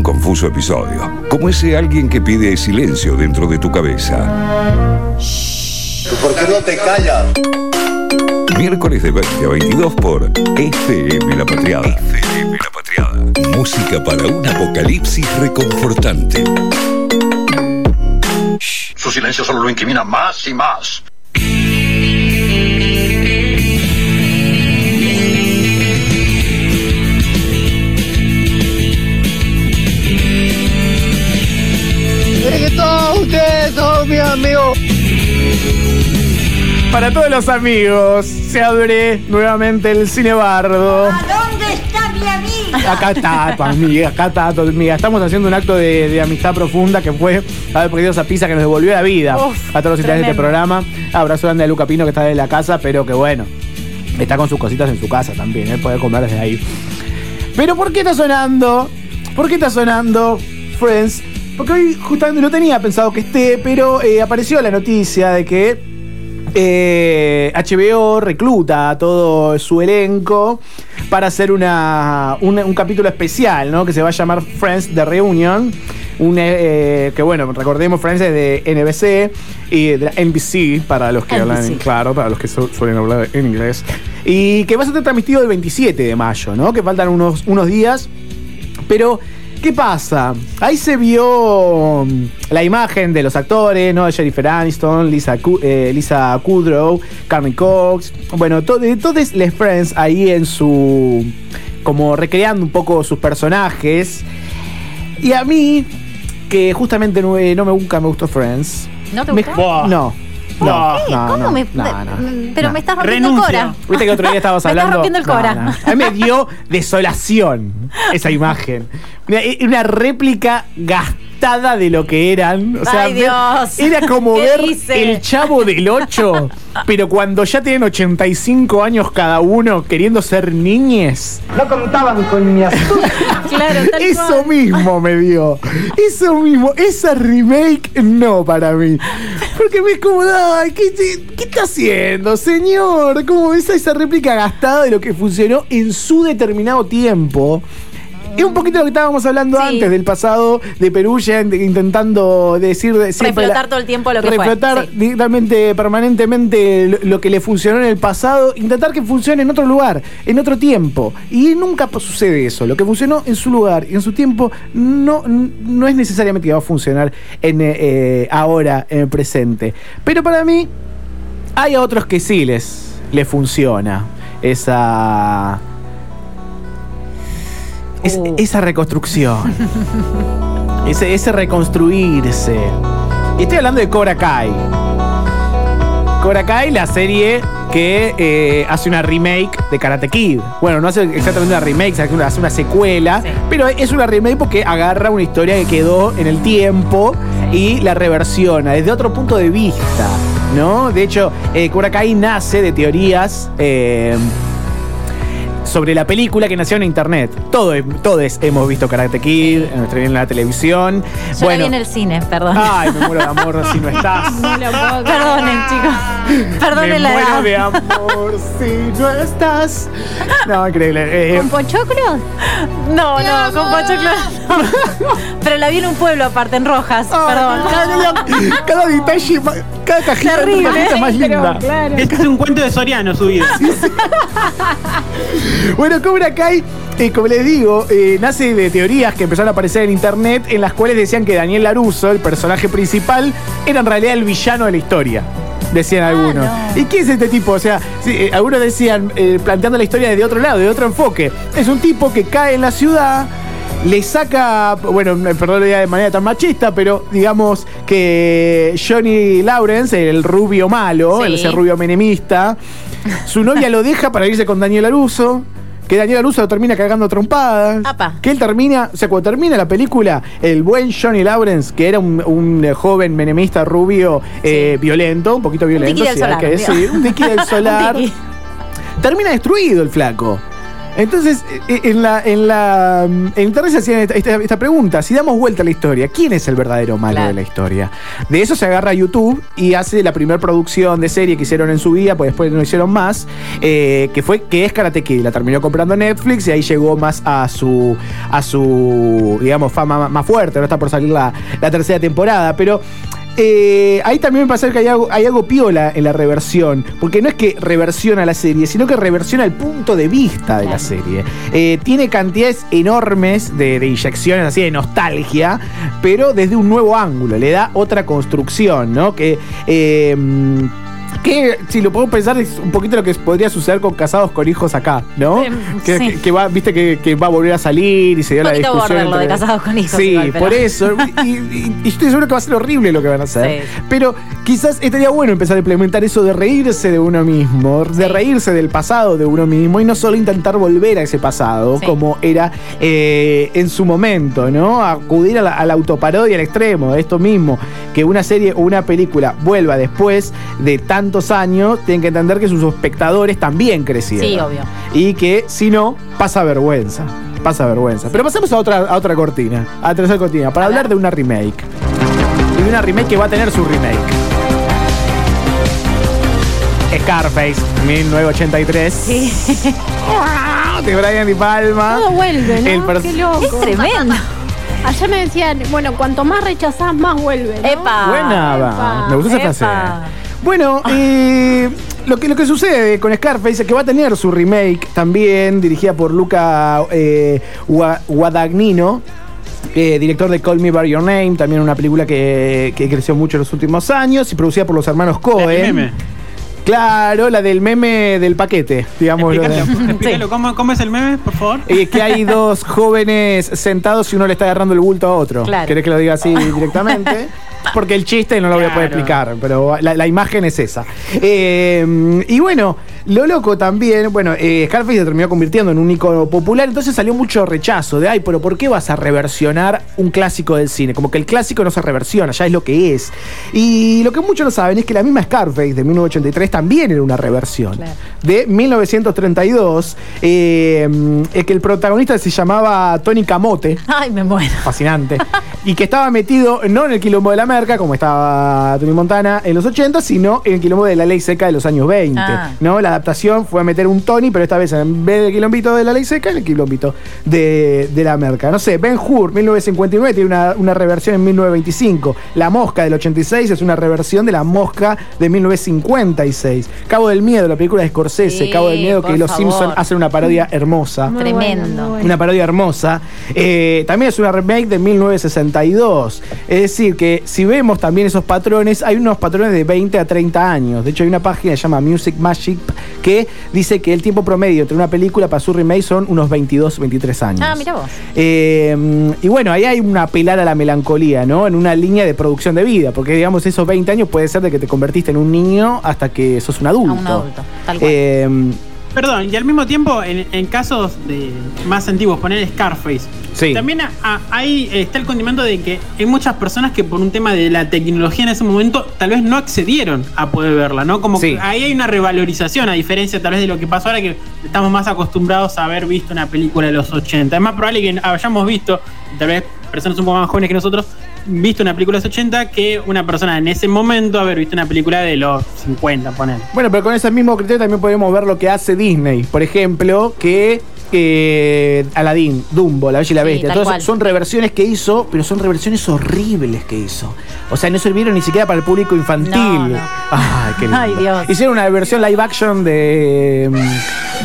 un confuso episodio, como ese alguien que pide silencio dentro de tu cabeza. ¿Por qué no te callas? Miércoles de 20 a 22 por FM La Patriada. FM La Patriada. Música para un apocalipsis reconfortante. Su silencio solo lo incrimina más y más. Que todos ustedes son mis amigos. Para todos los amigos, se abre nuevamente el Cinebardo. ¿Dónde está mi amiga? Acá está tu amiga, acá está tu amiga. Estamos haciendo un acto de, de amistad profunda que fue haber perdido esa pizza que nos devolvió la vida Uf, a todos los integrantes de este programa. Abrazo grande a Luca Pino que está en la casa, pero que bueno, está con sus cositas en su casa también, él puede comer desde ahí. Pero ¿por qué está sonando? ¿Por qué está sonando Friends? Porque hoy justamente no tenía pensado que esté, pero eh, apareció la noticia de que eh, HBO recluta a todo su elenco para hacer una, una- un capítulo especial, ¿no? Que se va a llamar Friends The Reunion. Un, eh, que bueno, recordemos, Friends es de NBC y de la NBC, para los que NBC. hablan, claro, para los que su- suelen hablar en inglés. Y que va a ser transmitido el 27 de mayo, ¿no? Que faltan unos, unos días. Pero, ¿qué pasa? Ahí se vio mm, la imagen de los actores, ¿no? Jennifer Aniston, Lisa, eh, Lisa Kudrow, Carmen Cox. Bueno, to- todos les Friends ahí en su. como recreando un poco sus personajes. Y a mí, que justamente no, eh, no me, nunca me gustó Friends. ¿No te me- gustó? No. No, ¿Cómo no, me.? no, Mm, Pero me estás rompiendo Renuncio. el cora. Viste que otro día estabas Me estás hablando. rompiendo el cora. A mí me dio desolación esa imagen. Una, una réplica gastada de lo que eran. O sea, Ay, Dios. era como ¿Qué ver dice? el chavo del 8, pero cuando ya tienen 85 años cada uno queriendo ser niñes. No contaban con mi astucia. Claro, tal Eso cual. mismo me dio. Eso mismo. Esa remake no para mí. Porque me es como, ay, ¿qué, qué, qué está haciendo, señor? Como esa, esa réplica gastada de lo que funcionó en su determinado tiempo. Es un poquito lo que estábamos hablando Sí. antes del pasado de Perugia int- intentando decir de siempre Reflotar todo el tiempo lo que fue, reflotar sí. directamente, permanentemente lo, lo que le funcionó en el pasado, intentar que funcione en otro lugar, en otro tiempo. Y nunca sucede eso. Lo que funcionó en su lugar y en su tiempo no, no es necesariamente que va a funcionar en, eh, eh, ahora, en el presente. Pero para mí, hay a otros que sí les, les funciona esa. Es- Uh. Esa reconstrucción. ese, ese reconstruirse. Y estoy hablando de Cobra Kai. Cobra Kai, la serie que eh, hace una remake de Karate Kid. Bueno, no hace exactamente una remake, hace una, hace una secuela, Sí. pero es una remake porque agarra una historia que quedó en el tiempo y la reversiona desde otro punto de vista, ¿no? De hecho, eh, Cobra Kai nace de teorías. eh, sobre la película que nació en internet. Todo, todos hemos visto Karate Kid, en nuestra- en la televisión. Yo la vi en el cine, perdón. Ay, me muero de amor si no estás. Perdonen, chicos. Perdonen me la muero edad. de amor si no estás. No, increíble. Eh, ¿Con pochoclos? No, no, con pochoclo no. Pero la vi en un pueblo aparte, en Rojas. Perdón. Cada, cada detalle, cada cajita, Terrible, cada cajita más linda. Este es un cuento de Soriano su vida. Bueno, Cobra Kai, eh, como les digo, eh, nace de teorías que empezaron a aparecer en internet en las cuales decían que Daniel Laruso, el personaje principal, era en realidad el villano de la historia. Decían algunos. ¿Y quién es este tipo? O sea, sí, eh, algunos decían, eh, planteando la historia desde otro lado, de otro enfoque. Es un tipo que cae en la ciudad, le saca, bueno, perdón de manera tan machista, pero digamos que Johnny Lawrence, el rubio malo, Sí. ese rubio menemista, su novia lo deja para irse con Daniel Aruso. Que Daniel Aruso lo termina cagando trompadas. Apa. Que él termina, o sea, cuando termina la película, el buen Johnny Lawrence, que era un, un, eh, joven menemista rubio eh, violento, un poquito violento, del sí, hay solar, que decir, un tiki del solar, Un termina destruido el flaco. Entonces, eh, en la, en la en internet se hacían esta, esta- esta pregunta, si damos vuelta a la historia, ¿quién es el verdadero malo Claro. de la historia? De eso se agarra YouTube y hace la primera producción de serie que hicieron en su vida, pues después no hicieron más, eh, que fue que es Karate Kid, la terminó comprando Netflix y ahí llegó más a su a su digamos fama más fuerte, no está por salir la, la tercera temporada, pero eh, ahí también me pasa que hay algo, hay algo piola en la reversión, porque no es que reversiona la serie, sino que reversiona el punto de vista de la serie. Eh, tiene cantidades enormes de, de inyecciones así de nostalgia, pero desde un nuevo ángulo, le da otra construcción, ¿no? Que. eh, que si lo podemos pensar es un poquito lo que podría suceder con casados con hijos acá, ¿no? Que, sí. que- que va, viste que, que va a volver a salir y se dio Un la discusión. border lo de Casados con Hijos Sí, igual, pero- por eso. Y, y- y estoy seguro que va a ser horrible lo que van a hacer. Sí. Pero quizás estaría bueno empezar a implementar eso de reírse de uno mismo, de Sí. reírse del pasado de uno mismo y no solo intentar volver a ese pasado como era eh, en su momento, ¿no? Acudir a la, a la autoparodia al extremo, esto mismo, que una serie o una película vuelva después de tantos años, tienen que entender que sus espectadores también crecieron. Sí, obvio. Y que si no, pasa vergüenza. Pasa vergüenza. Pero pasemos a otra, a otra cortina, a la tercera cortina, para A hablar ver. de una remake. Y de una remake que va a tener su remake. Scarface, 1983. Sí. De Brian Di Palma. Todo vuelve, ¿no? El Qué loco. Es tremendo. Ayer me decían, bueno, cuanto más rechazás, más vuelve. ¿no? Epa. Buena, va. epa, me gusta esa frase. Bueno, eh, lo, que, lo que sucede con Scarface es que va a tener su remake también, dirigida por Luca eh, Gua- Guadagnino. eh, director de Call Me By Your Name, también una película que, que creció mucho en los últimos años y producida por los hermanos La del Cohen. meme. Claro, la del meme del paquete, digamos. lo de- Explícalo, explícalo, ¿cómo, ¿cómo es el meme, por favor? Eh, que hay dos jóvenes sentados y uno le está agarrando el bulto a otro. Claro. ¿Querés que lo diga así directamente? Porque el chiste no lo voy a poder Claro. explicar, pero la, la imagen es esa. Eh, y bueno, lo loco también, bueno, eh, Scarface se terminó convirtiendo en un icono popular, entonces salió mucho rechazo de, ay, pero ¿por qué vas a reversionar un clásico del cine? Como que el clásico no se reversiona, ya es lo que es. Y lo que muchos no saben es que la misma Scarface de 1983 también era una reversión. Claro. De 1932, eh, es que el protagonista se llamaba Tony Camote Ay, me muero. fascinante. y que estaba metido no en el quilombo de la merca, como estaba Tony Montana en los 80, sino en el quilombo de la ley seca de los años 20. Ah. ¿no? La adaptación fue a meter un Tony, pero esta vez en vez del quilombito de la ley seca, en el quilombito de, de la merca. No sé, Ben Hur, 1959, tiene una, una reversión en 1925. La Mosca del 86 es una reversión de La Mosca de 1956. Cabo del Miedo, la película de Scorsese, Sí, Cabo del Miedo, que los. Simpsons hacen una parodia hermosa. Muy Tremendo. bueno. Una parodia hermosa. Eh, también es una remake de 1962. Es decir, que si vemos también esos patrones, hay unos patrones de 20 a 30 años. De hecho, hay una página que se llama Music Magic que dice que el tiempo promedio entre una película para su remake son unos 22, 23 años. Ah, mira vos. Eh, y bueno, ahí hay una apelar a la melancolía, ¿no? En una línea de producción de vida, porque digamos esos 20 años puede ser de que te convertiste en un niño hasta que sos un adulto. A un adulto, tal cual. Eh, Perdón, y al mismo tiempo, en, en casos de más antiguos, poner Scarface. Sí. También a- a- ahí está el condimento de que hay muchas personas que por un tema de la tecnología en ese momento tal vez no accedieron a poder verla, ¿no? Como Sí. que ahí hay una revalorización, a diferencia tal vez de lo que pasó ahora que estamos más acostumbrados a haber visto una película de los 80. Es más probable que hayamos visto, tal vez personas un poco más jóvenes que nosotros, visto una película de los 80 que una persona en ese momento haber visto una película de los 50, poner. Bueno, pero con ese mismo criterio también podemos ver lo que hace Disney. Por ejemplo, que eh, Aladdin, Dumbo, La Bella y la Sí, Bestia. Todas cual. son reversiones que hizo, pero son reversiones horribles que hizo. O sea, no sirvieron ni siquiera para el público infantil. No, no. Ay, qué lindo. Ay, Dios. Hicieron una versión live action de,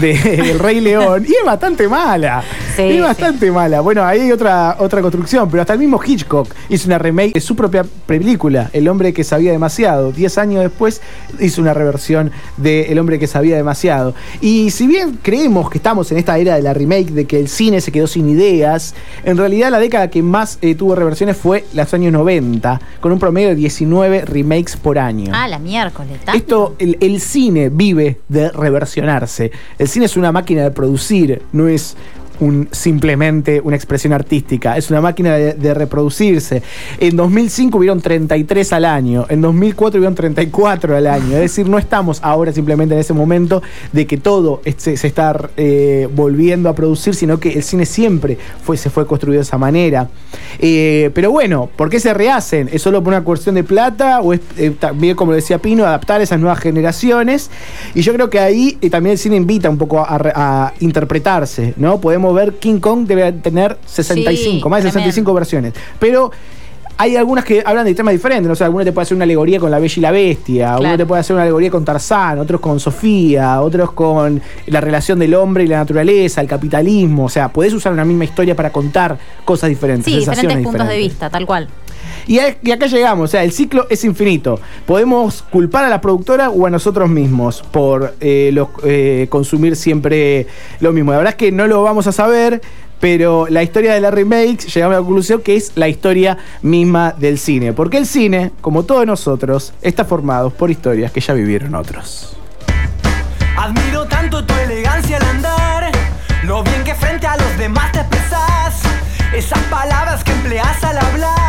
de El Rey León y es bastante mala. Sí, sí. bastante mala. Bueno, ahí hay otra, otra construcción, pero hasta el mismo Hitchcock hizo una remake de su propia película, El hombre que sabía demasiado. Diez años después hizo una reversión de El hombre que sabía demasiado. Y si bien creemos que estamos en esta era de la remake, de que el cine se quedó sin ideas, en realidad la década que más eh, tuvo reversiones fue los años 90, con un promedio de 19 remakes por año. Ah, la miércoles. ¿tanto? Esto, el, el cine vive de reversionarse. El cine es una máquina de producir, no es simplemente una expresión artística, es una máquina de, reproducirse. En 2005 hubieron 33 al año, en 2004 hubieron 34 al año, es decir, no estamos ahora simplemente en ese momento de que todo se, se está eh, volviendo a producir, sino que el cine siempre fue, se fue construido de esa manera. Eh, pero bueno, ¿por qué se rehacen? ¿Es solo por una cuestión de plata o es eh, también, como decía Pino, adaptar a esas nuevas generaciones? Y yo creo que ahí también el cine invita un poco a, a interpretarse, ¿no? Podemos ver King Kong debe tener 65, Sí, más de tremendo. 65 versiones. Pero hay algunas que hablan de temas diferentes, ¿no? O sea, alguno te puede hacer una alegoría con la Bella y la Bestia, Claro. uno te puede hacer una alegoría con Tarzán, otros con Sofía, otros con la relación del hombre y la naturaleza, el capitalismo. O sea, podés usar una misma historia para contar cosas diferentes, Sí, diferentes puntos de vista, tal cual. Y, a- y acá llegamos, o sea, el ciclo es infinito. Podemos culpar a la productora o a nosotros mismos por eh, eh, consumir siempre lo mismo. La verdad es que no lo vamos a saber, pero la historia de la remake llegamos a la conclusión que es la historia misma del cine. Porque el cine, como todos nosotros, está formado por historias que ya vivieron otros. Admiro tanto tu elegancia al andar, lo bien que frente a los demás te expresas, esas palabras que empleas al hablar,